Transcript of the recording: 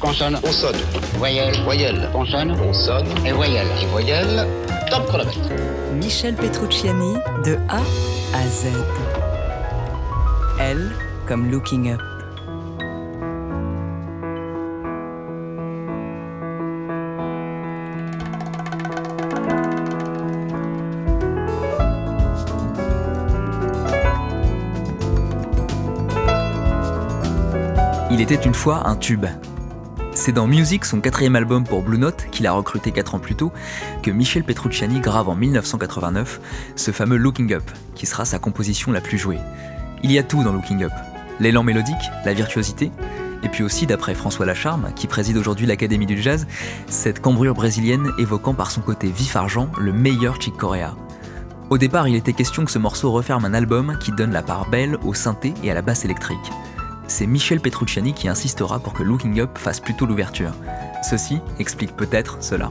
Consonne. Consonne. Voyelle. Voyelle. Consonne. Consonne. Et voyelle. Et voyelle. Top chronomètre. Michel Petrucciani de A à Z. L comme Looking Up. Il était une fois un tube. C'est dans Music, son quatrième album pour Blue Note, qu'il a recruté 4 ans plus tôt, que Michel Petrucciani grave en 1989 ce fameux Looking Up, qui sera sa composition la plus jouée. Il y a tout dans Looking Up. L'élan mélodique, la virtuosité, et puis aussi, d'après François Lacharme, qui préside aujourd'hui l'Académie du Jazz, cette cambrure brésilienne évoquant par son côté vif-argent le meilleur Chick Corea. Au départ, il était question que ce morceau referme un album qui donne la part belle au synthé et à la basse électrique c'est Michel Petrucciani qui insistera pour que Looking Up fasse plutôt l'ouverture. Ceci explique peut-être cela.